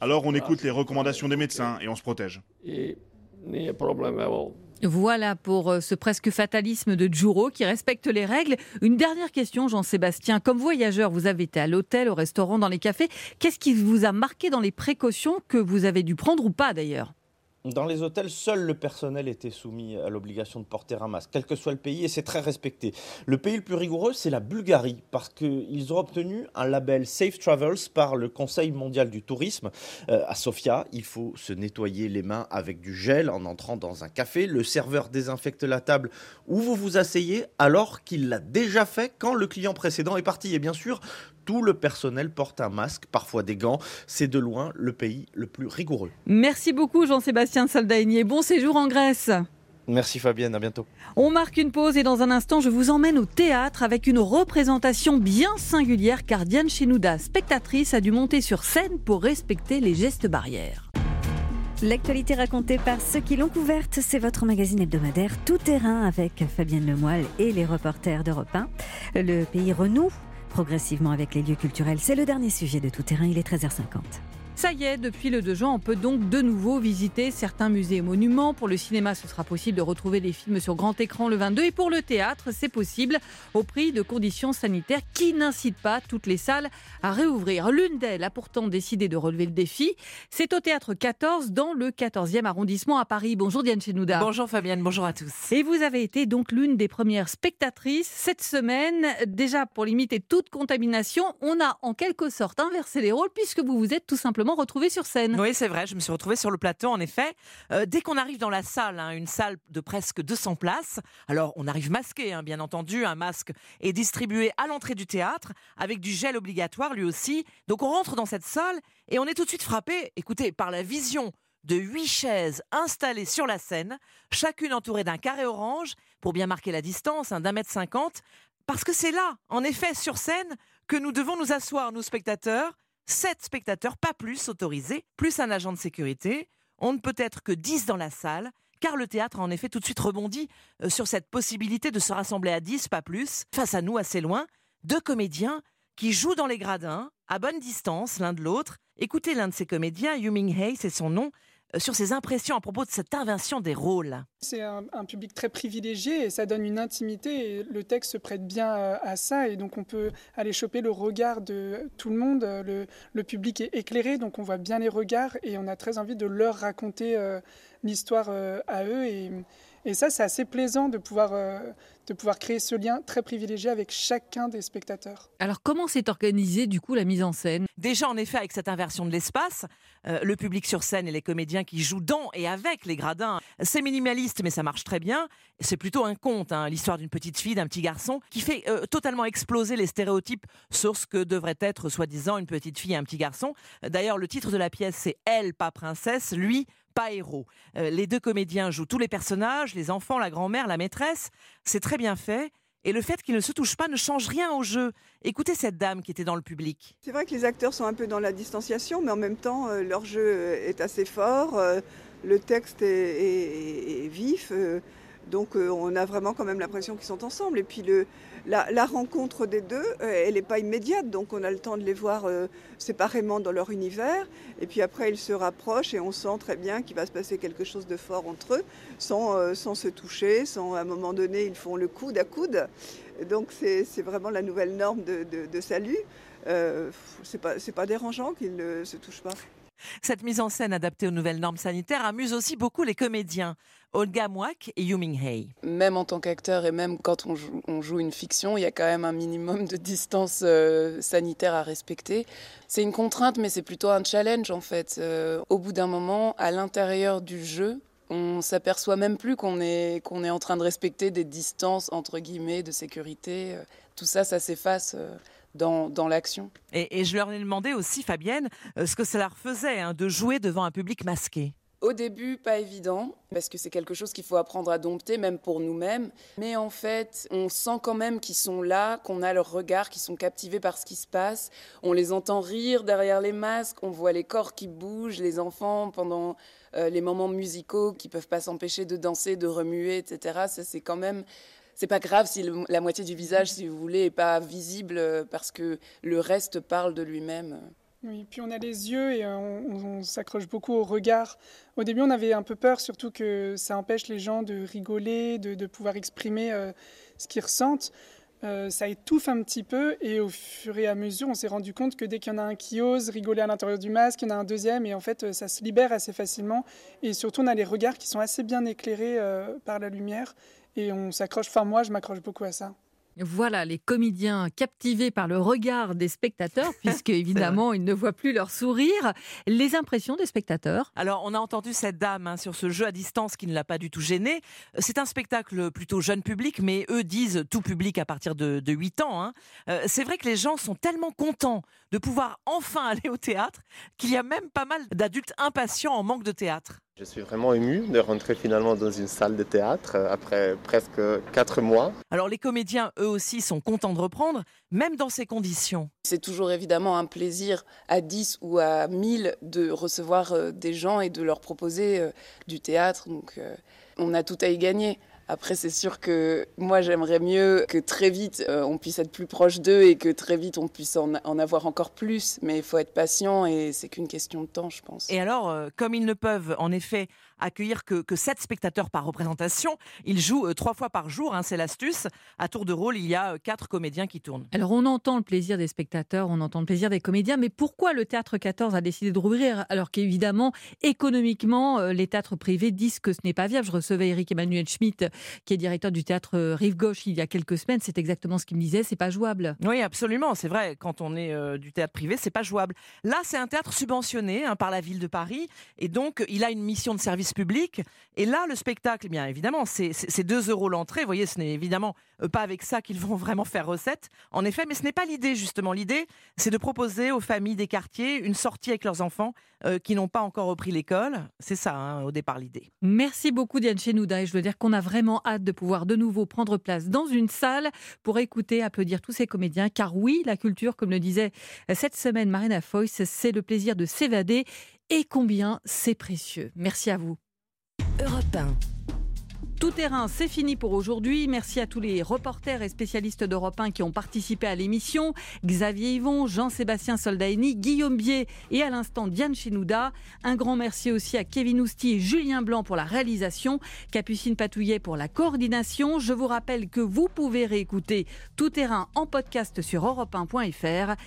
Alors on écoute les recommandations des médecins et on se protège. Voilà pour euh, ce presque fatalisme de Juro qui respecte les règles. Une dernière question, Jean-Sébastien. Comme voyageur, vous avez été à l'hôtel, au restaurant, dans les cafés. Qu'est-ce qui vous a marqué dans les précautions que vous avez dû prendre ou pas d'ailleurs? Dans les hôtels, seul le personnel était soumis à l'obligation de porter un masque, quel que soit le pays, et c'est très respecté. Le pays le plus rigoureux, c'est la Bulgarie, parce qu'ils ont obtenu un label Safe Travels par le Conseil mondial du tourisme. Euh, à Sofia, il faut se nettoyer les mains avec du gel en entrant dans un café. Le serveur désinfecte la table où vous vous asseyez alors qu'il l'a déjà fait quand le client précédent est parti. Et bien sûr, tout le personnel porte un masque, parfois des gants. C'est de loin le pays le plus rigoureux. Merci beaucoup Jean-Sébastien Saldaigné. Bon séjour en Grèce. Merci Fabienne, à bientôt. On marque une pause et dans un instant, je vous emmène au théâtre avec une représentation bien singulière car Diane Chenouda, spectatrice, a dû monter sur scène pour respecter les gestes barrières. L'actualité racontée par ceux qui l'ont couverte, c'est votre magazine hebdomadaire Tout Terrain avec Fabienne Lemoyle et les reporters d'Europe 1. Le pays renoue progressivement avec les lieux culturels. C'est le dernier sujet de tout terrain, il est 13h50. Ça y est, depuis le 2 juin, on peut donc de nouveau visiter certains musées et monuments. Pour le cinéma, ce sera possible de retrouver les films sur grand écran le 22. Et pour le théâtre, c'est possible au prix de conditions sanitaires qui n'incitent pas toutes les salles à réouvrir. L'une d'elles a pourtant décidé de relever le défi. C'est au théâtre 14 dans le 14e arrondissement à Paris. Bonjour Diane Chenouda. Bonjour Fabienne, bonjour à tous. Et vous avez été donc l'une des premières spectatrices cette semaine. Déjà, pour limiter toute contamination, on a en quelque sorte inversé les rôles puisque vous vous êtes tout simplement retrouvé sur scène. Oui, c'est vrai, je me suis retrouvée sur le plateau, en effet. Euh, dès qu'on arrive dans la salle, hein, une salle de presque 200 places, alors on arrive masqué, hein, bien entendu, un masque est distribué à l'entrée du théâtre, avec du gel obligatoire lui aussi. Donc on rentre dans cette salle et on est tout de suite frappé, écoutez, par la vision de huit chaises installées sur la scène, chacune entourée d'un carré orange, pour bien marquer la distance, hein, d'un mètre cinquante, parce que c'est là, en effet, sur scène, que nous devons nous asseoir, nous spectateurs, 7 spectateurs, pas plus autorisés, plus un agent de sécurité. On ne peut être que 10 dans la salle, car le théâtre a en effet tout de suite rebondi euh, sur cette possibilité de se rassembler à 10, pas plus. Face à nous, assez loin, deux comédiens qui jouent dans les gradins, à bonne distance l'un de l'autre. Écoutez l'un de ces comédiens, Yuming Hay, c'est son nom, sur ses impressions à propos de cette invention des rôles. C'est un, public très privilégié et ça donne une intimité et le texte se prête bien euh, à ça et donc on peut aller choper le regard de tout le monde. Le, le public est éclairé donc on voit bien les regards et on a très envie de leur raconter euh, l'histoire à eux et, et ça, c'est assez plaisant de pouvoir, euh, de pouvoir créer ce lien très privilégié avec chacun des spectateurs. Alors, comment s'est organisée du coup la mise en scène? Déjà, en effet, avec cette inversion de l'espace, euh, le public sur scène et les comédiens qui jouent dans et avec les gradins, c'est minimaliste, mais ça marche très bien. C'est plutôt un conte, hein, l'histoire d'une petite fille, d'un petit garçon, qui fait euh, totalement exploser les stéréotypes sur ce que devrait être soi-disant une petite fille et un petit garçon. D'ailleurs, le titre de la pièce, c'est Elle, pas princesse, lui, pas héros. Euh, les deux comédiens jouent tous les personnages, les enfants, la grand-mère, la maîtresse. C'est très bien fait. Et le fait qu'ils ne se touchent pas ne change rien au jeu. Écoutez cette dame qui était dans le public. C'est vrai que les acteurs sont un peu dans la distanciation, mais en même temps, euh, leur jeu est assez fort. Euh, le texte est, vif. Donc euh, on a vraiment quand même l'impression qu'ils sont ensemble. Et puis le, la, rencontre des deux, euh, elle n'est pas immédiate, donc on a le temps de les voir euh, séparément dans leur univers. Et puis après, ils se rapprochent et on sent très bien qu'il va se passer quelque chose de fort entre eux, sans, sans se toucher, sans à un moment donné, ils font le coude à coude. Donc c'est vraiment la nouvelle norme de, de, salut. Euh, c'est pas, pas dérangeant qu'ils ne se touchent pas. Cette mise en scène adaptée aux nouvelles normes sanitaires amuse aussi beaucoup les comédiens. Olga Mouak et Yuming Hay. Même en tant qu'acteur et même quand on joue, une fiction, il y a quand même un minimum de distance euh, sanitaire à respecter. C'est une contrainte, mais c'est plutôt un challenge en fait. Euh, au bout d'un moment, à l'intérieur du jeu, on s'aperçoit même plus qu'on est, qu'on est en train de respecter des distances entre guillemets de sécurité. Euh, tout ça, ça s'efface dans, dans l'action. Et, je leur ai demandé aussi, Fabienne, ce que ça leur faisait hein, de jouer devant un public masqué. Au début, pas évident, parce que c'est quelque chose qu'il faut apprendre à dompter, même pour nous-mêmes. Mais en fait, on sent quand même qu'ils sont là, qu'on a leur regard, qu'ils sont captivés par ce qui se passe. On les entend rire derrière les masques, on voit les corps qui bougent, les enfants pendant euh, les moments musicaux qui peuvent pas s'empêcher de danser, de remuer, etc. Ça, c'est quand même c'est pas grave si la moitié du visage, si vous voulez, est pas visible euh, parce que le reste parle de lui-même. Oui, puis on a les yeux et on, s'accroche beaucoup au regard. Au début, on avait un peu peur, surtout que ça empêche les gens de rigoler, de, pouvoir exprimer ce qu'ils ressentent. Euh, ça étouffe un petit peu et au fur et à mesure, on s'est rendu compte que dès qu'il y en a un qui ose rigoler à l'intérieur du masque, il y en a un deuxième et en fait, euh, ça se libère assez facilement. Et surtout, on a les regards qui sont assez bien éclairés euh, par la lumière et on s'accroche, enfin moi, je m'accroche beaucoup à ça. Voilà, les comédiens captivés par le regard des spectateurs, puisque évidemment ils ne voient plus leur sourire. Les impressions des spectateurs? Alors, on a entendu cette dame hein, sur ce jeu à distance qui ne l'a pas du tout gêné. C'est un spectacle plutôt jeune public, mais eux disent tout public à partir de, 8 ans. Hein. Euh, c'est vrai que les gens sont tellement contents de pouvoir enfin aller au théâtre qu'il y a même pas mal d'adultes impatients en manque de théâtre. Je suis vraiment ému de rentrer finalement dans une salle de théâtre euh, après presque quatre mois. Alors les comédiens, eux aussi, sont contents de reprendre, même dans ces conditions. C'est toujours évidemment un plaisir à 10 ou à 1000 de recevoir euh, des gens et de leur proposer euh, du théâtre. Donc on a tout à y gagner. Après, c'est sûr que moi, j'aimerais mieux que très vite, euh, on puisse être plus proche d'eux et que très vite, on puisse en, avoir encore plus. Mais il faut être patient et c'est qu'une question de temps, je pense. Et alors, euh, comme ils ne peuvent en effet accueillir que, que 7 spectateurs par représentation. Ils jouent euh, trois fois par jour, hein, c'est l'astuce. À tour de rôle, il y a euh, quatre comédiens qui tournent. Alors on entend le plaisir des spectateurs, on entend le plaisir des comédiens, mais pourquoi le théâtre 14 a décidé de rouvrir alors qu'évidemment, économiquement, euh, les théâtres privés disent que ce n'est pas viable? Je recevais Eric Emmanuel Schmitt, qui est directeur du théâtre Rive Gauche il y a quelques semaines. C'est exactement ce qu'il me disait, c'est pas jouable. Oui, absolument, c'est vrai. Quand on est du théâtre privé, c'est pas jouable. Là, c'est un théâtre subventionné hein, par la ville de Paris, et donc il a une mission de service public. Et là, le spectacle, bien évidemment, c'est 2 euros l'entrée. Vous voyez, ce n'est évidemment euh, pas avec ça qu'ils vont vraiment faire recette, en effet, mais ce n'est pas l'idée, justement. L'idée, c'est de proposer aux familles des quartiers une sortie avec leurs enfants euh, qui n'ont pas encore repris l'école. C'est ça, hein, au départ, l'idée. Merci beaucoup, Diane Chenouda. Et je veux dire qu'on a vraiment hâte de pouvoir de nouveau prendre place dans une salle pour écouter, applaudir tous ces comédiens. Car oui, la culture, comme le disait euh, cette semaine Marina Foyce, c'est le plaisir de s'évader et combien c'est précieux. Merci à vous. Europe 1. Tout terrain, c'est fini pour aujourd'hui. Merci à tous les reporters et spécialistes d'Europe 1 qui ont participé à l'émission. Xavier Yvon, Jean-Sébastien Soldaini, Guillaume Bier et à l'instant Diane Chinouda. Un grand merci aussi à Kevin Ousti et Julien Blanc pour la réalisation, Capucine Patouillet pour la coordination. Je vous rappelle que vous pouvez réécouter Tout terrain en podcast sur europe1.fr